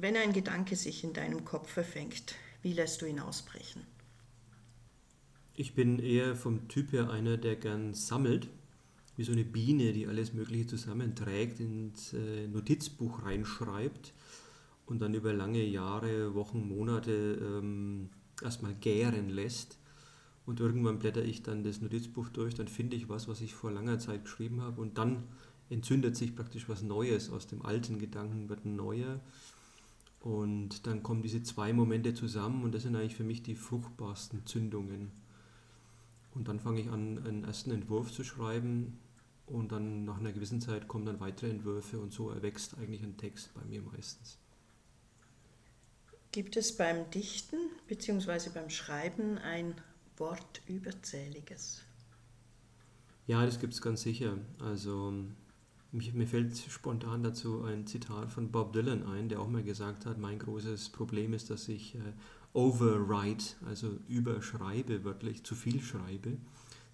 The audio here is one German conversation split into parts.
Wenn ein Gedanke sich in deinem Kopf verfängt, wie lässt du ihn ausbrechen? Ich bin eher vom Typ her einer, der gern sammelt, wie so eine Biene, die alles Mögliche zusammenträgt, ins äh, Notizbuch reinschreibt und dann über lange Jahre, Wochen, Monate ähm, erstmal gären lässt. Und irgendwann blätter ich dann das Notizbuch durch, dann finde ich was, was ich vor langer Zeit geschrieben habe und dann entzündet sich praktisch was Neues. Aus dem alten Gedanken wird neuer. Und dann kommen diese zwei Momente zusammen und das sind eigentlich für mich die fruchtbarsten Zündungen. Und dann fange ich an, einen ersten Entwurf zu schreiben und dann nach einer gewissen Zeit kommen dann weitere Entwürfe und so erwächst eigentlich ein Text bei mir meistens. Gibt es beim Dichten bzw. beim Schreiben ein Wort überzähliges? Ja, das gibt es ganz sicher. Also mir fällt spontan dazu ein Zitat von Bob Dylan ein, der auch mal gesagt hat, mein großes Problem ist, dass ich äh, overwrite, also überschreibe, wörtlich zu viel schreibe,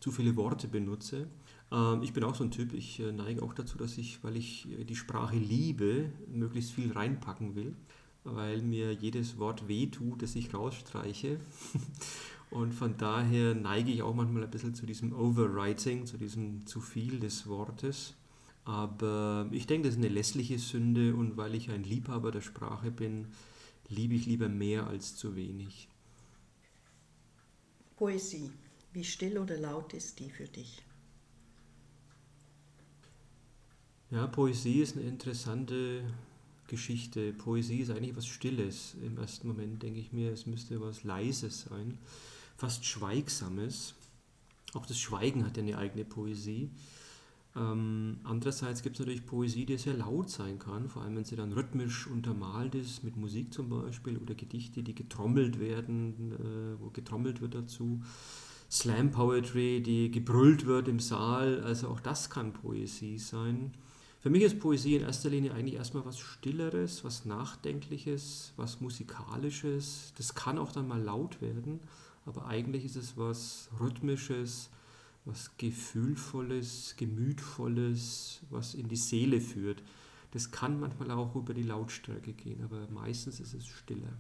zu viele Worte benutze. Ähm, ich bin auch so ein Typ, ich äh, neige auch dazu, dass ich, weil ich äh, die Sprache liebe, möglichst viel reinpacken will, weil mir jedes Wort wehtut, das ich rausstreiche. Und von daher neige ich auch manchmal ein bisschen zu diesem Overwriting, zu diesem zu viel des Wortes. Aber ich denke, das ist eine lässliche Sünde und weil ich ein Liebhaber der Sprache bin, liebe ich lieber mehr als zu wenig. Poesie, wie still oder laut ist die für dich? Ja, Poesie ist eine interessante Geschichte. Poesie ist eigentlich was Stilles. Im ersten Moment denke ich mir, es müsste was Leises sein, fast Schweigsames. Auch das Schweigen hat ja eine eigene Poesie. Ähm, andererseits gibt es natürlich Poesie, die sehr laut sein kann, vor allem wenn sie dann rhythmisch untermalt ist, mit Musik zum Beispiel, oder Gedichte, die getrommelt werden, äh, wo getrommelt wird dazu. Slam Poetry, die gebrüllt wird im Saal, also auch das kann Poesie sein. Für mich ist Poesie in erster Linie eigentlich erstmal was Stilleres, was Nachdenkliches, was Musikalisches. Das kann auch dann mal laut werden, aber eigentlich ist es was Rhythmisches, was Gefühlvolles, Gemütvolles, was in die Seele führt. Das kann manchmal auch über die Lautstärke gehen, aber meistens ist es stiller.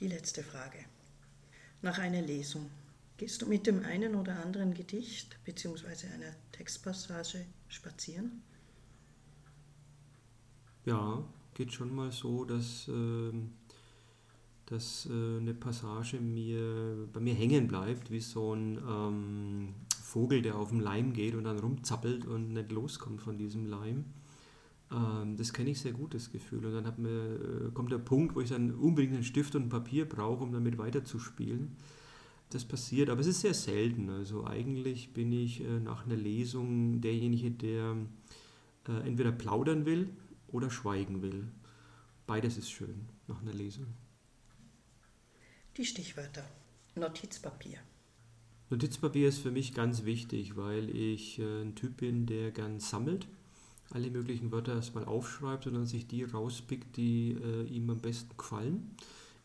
Die letzte Frage. Nach einer Lesung, gehst du mit dem einen oder anderen Gedicht bzw. einer Textpassage spazieren? Ja, geht schon mal so, dass, äh, dass äh, eine Passage mir, bei mir hängen bleibt, wie so ein ähm, Vogel, der auf dem Leim geht und dann rumzappelt und nicht loskommt von diesem Leim. Ähm, das kenne ich sehr gut, das Gefühl. Und dann mir, äh, kommt der Punkt, wo ich dann unbedingt einen Stift und ein Papier brauche, um damit weiterzuspielen. Das passiert, aber es ist sehr selten. Also eigentlich bin ich äh, nach einer Lesung derjenige, der äh, entweder plaudern will oder schweigen will. Beides ist schön nach einer Lesung. Die Stichwörter. Notizpapier. Notizpapier ist für mich ganz wichtig, weil ich äh, ein Typ bin, der gern sammelt, alle möglichen Wörter erstmal aufschreibt und dann sich die rauspickt, die äh, ihm am besten gefallen.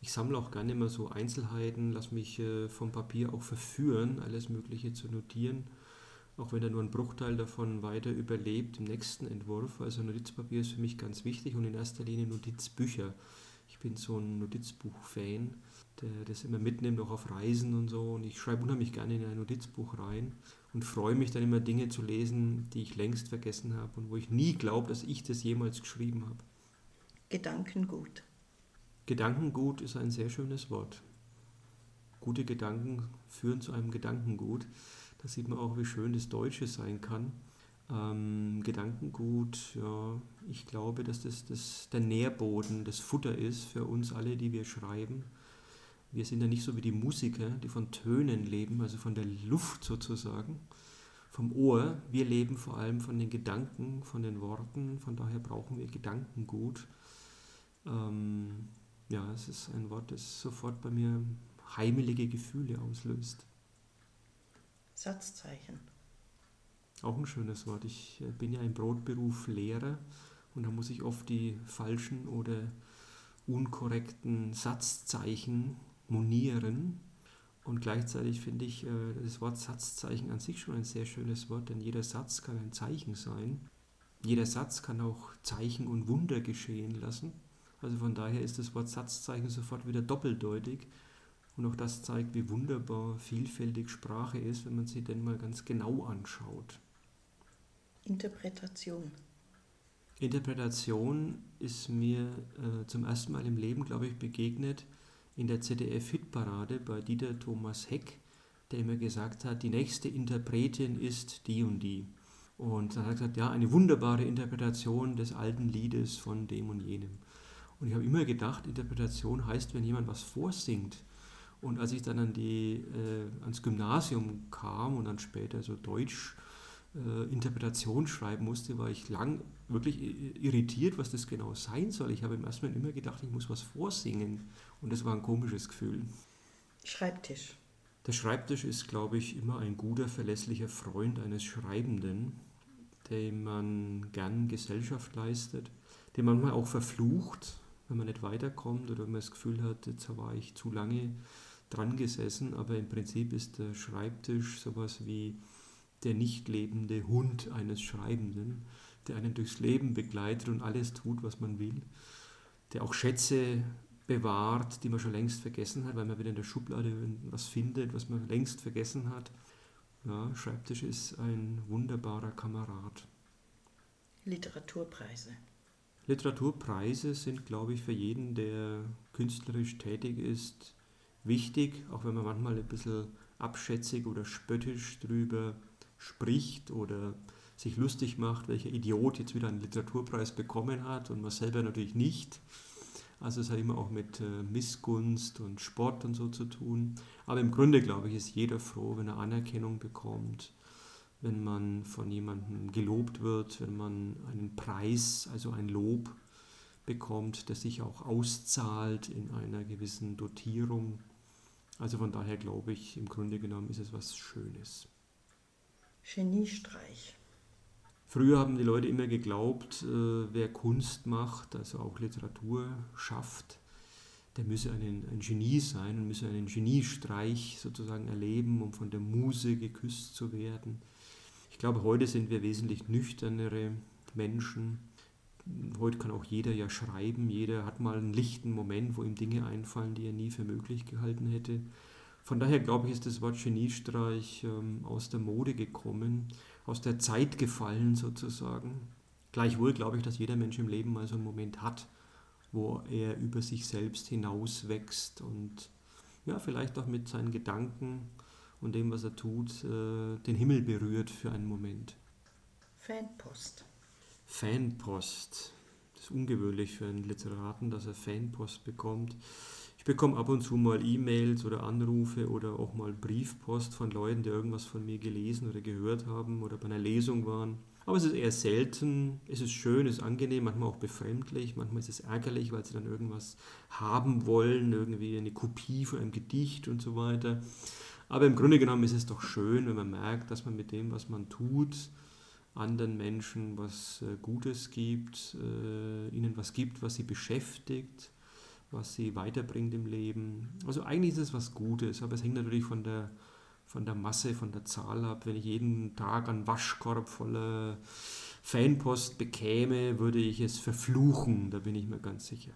Ich sammle auch gerne immer so Einzelheiten, lasse mich äh, vom Papier auch verführen, alles Mögliche zu notieren auch wenn er nur einen Bruchteil davon weiter überlebt im nächsten Entwurf. Also Notizpapier ist für mich ganz wichtig und in erster Linie Notizbücher. Ich bin so ein Notizbuch-Fan, der das immer mitnimmt, auch auf Reisen und so. Und ich schreibe unheimlich gerne in ein Notizbuch rein und freue mich dann immer Dinge zu lesen, die ich längst vergessen habe und wo ich nie glaube, dass ich das jemals geschrieben habe. Gedankengut. Gedankengut ist ein sehr schönes Wort. Gute Gedanken führen zu einem Gedankengut. Da sieht man auch, wie schön das Deutsche sein kann. Ähm, Gedankengut, ja, ich glaube, dass das, das der Nährboden, das Futter ist für uns alle, die wir schreiben. Wir sind ja nicht so wie die Musiker, die von Tönen leben, also von der Luft sozusagen, vom Ohr. Wir leben vor allem von den Gedanken, von den Worten. Von daher brauchen wir Gedankengut. Ähm, ja, es ist ein Wort, das sofort bei mir heimelige Gefühle auslöst. Satzzeichen. Auch ein schönes Wort. Ich äh, bin ja im Brotberuf Lehrer und da muss ich oft die falschen oder unkorrekten Satzzeichen monieren. Und gleichzeitig finde ich äh, das Wort Satzzeichen an sich schon ein sehr schönes Wort, denn jeder Satz kann ein Zeichen sein. Jeder Satz kann auch Zeichen und Wunder geschehen lassen. Also von daher ist das Wort Satzzeichen sofort wieder doppeldeutig. Und auch das zeigt, wie wunderbar vielfältig Sprache ist, wenn man sie denn mal ganz genau anschaut. Interpretation. Interpretation ist mir äh, zum ersten Mal im Leben, glaube ich, begegnet in der ZDF-Hitparade bei Dieter Thomas Heck, der immer gesagt hat, die nächste Interpretin ist die und die. Und dann hat er gesagt, ja, eine wunderbare Interpretation des alten Liedes von dem und jenem. Und ich habe immer gedacht, Interpretation heißt, wenn jemand was vorsingt. Und als ich dann an die, äh, ans Gymnasium kam und dann später so Deutsch äh, Interpretation schreiben musste, war ich lang wirklich irritiert, was das genau sein soll. Ich habe im ersten Mal immer gedacht, ich muss was vorsingen. Und das war ein komisches Gefühl. Schreibtisch. Der Schreibtisch ist, glaube ich, immer ein guter, verlässlicher Freund eines Schreibenden, dem man gern Gesellschaft leistet, den man manchmal auch verflucht, wenn man nicht weiterkommt oder wenn man das Gefühl hat, jetzt war ich zu lange dran gesessen. Aber im Prinzip ist der Schreibtisch sowas wie der nicht lebende Hund eines Schreibenden, der einen durchs Leben begleitet und alles tut, was man will, der auch Schätze bewahrt, die man schon längst vergessen hat, weil man wieder in der Schublade was findet, was man längst vergessen hat. Ja, Schreibtisch ist ein wunderbarer Kamerad. Literaturpreise. Literaturpreise sind, glaube ich, für jeden, der künstlerisch tätig ist, wichtig, auch wenn man manchmal ein bisschen abschätzig oder spöttisch drüber spricht oder sich lustig macht, welcher Idiot jetzt wieder einen Literaturpreis bekommen hat und man selber natürlich nicht. Also es hat immer auch mit äh, Missgunst und Sport und so zu tun. Aber im Grunde, glaube ich, ist jeder froh, wenn er Anerkennung bekommt, wenn man von jemandem gelobt wird, wenn man einen Preis, also ein Lob bekommt, das sich auch auszahlt in einer gewissen Dotierung. Also von daher glaube ich, im Grunde genommen ist es was Schönes. Geniestreich. Früher haben die Leute immer geglaubt, äh, wer Kunst macht, also auch Literatur schafft, der müsse ein, ein Genie sein und müsse einen Geniestreich sozusagen erleben, um von der Muse geküsst zu werden. Ich glaube, heute sind wir wesentlich nüchternere Menschen. Heute kann auch jeder ja schreiben, jeder hat mal einen lichten Moment, wo ihm Dinge einfallen, die er nie für möglich gehalten hätte. Von daher glaube ich, ist das Wort Geniestreich ähm, aus der Mode gekommen, aus der Zeit gefallen sozusagen. Gleichwohl glaube ich, dass jeder Mensch im Leben mal so einen Moment hat, wo er über sich selbst hinauswächst und ja, vielleicht auch mit seinen Gedanken und dem, was er tut, äh, den Himmel berührt für einen Moment. Fanpost. Fanpost. Das ist ungewöhnlich für einen Literaten, dass er Fanpost bekommt. Ich bekomme ab und zu mal E-Mails oder Anrufe oder auch mal Briefpost von Leuten, die irgendwas von mir gelesen oder gehört haben oder bei einer Lesung waren. Aber es ist eher selten. Es ist schön, es ist angenehm, manchmal auch befremdlich, manchmal ist es ärgerlich, weil sie dann irgendwas haben wollen, irgendwie eine Kopie von einem Gedicht und so weiter. Aber im Grunde genommen ist es doch schön, wenn man merkt, dass man mit dem, was man tut, anderen Menschen was äh, Gutes gibt, äh, ihnen was gibt, was sie beschäftigt was sie weiterbringt im Leben. Also eigentlich ist es was Gutes, aber es hängt natürlich von der, von der Masse, von der Zahl ab. Wenn ich jeden Tag einen Waschkorb voller Fanpost bekäme, würde ich es verfluchen, da bin ich mir ganz sicher.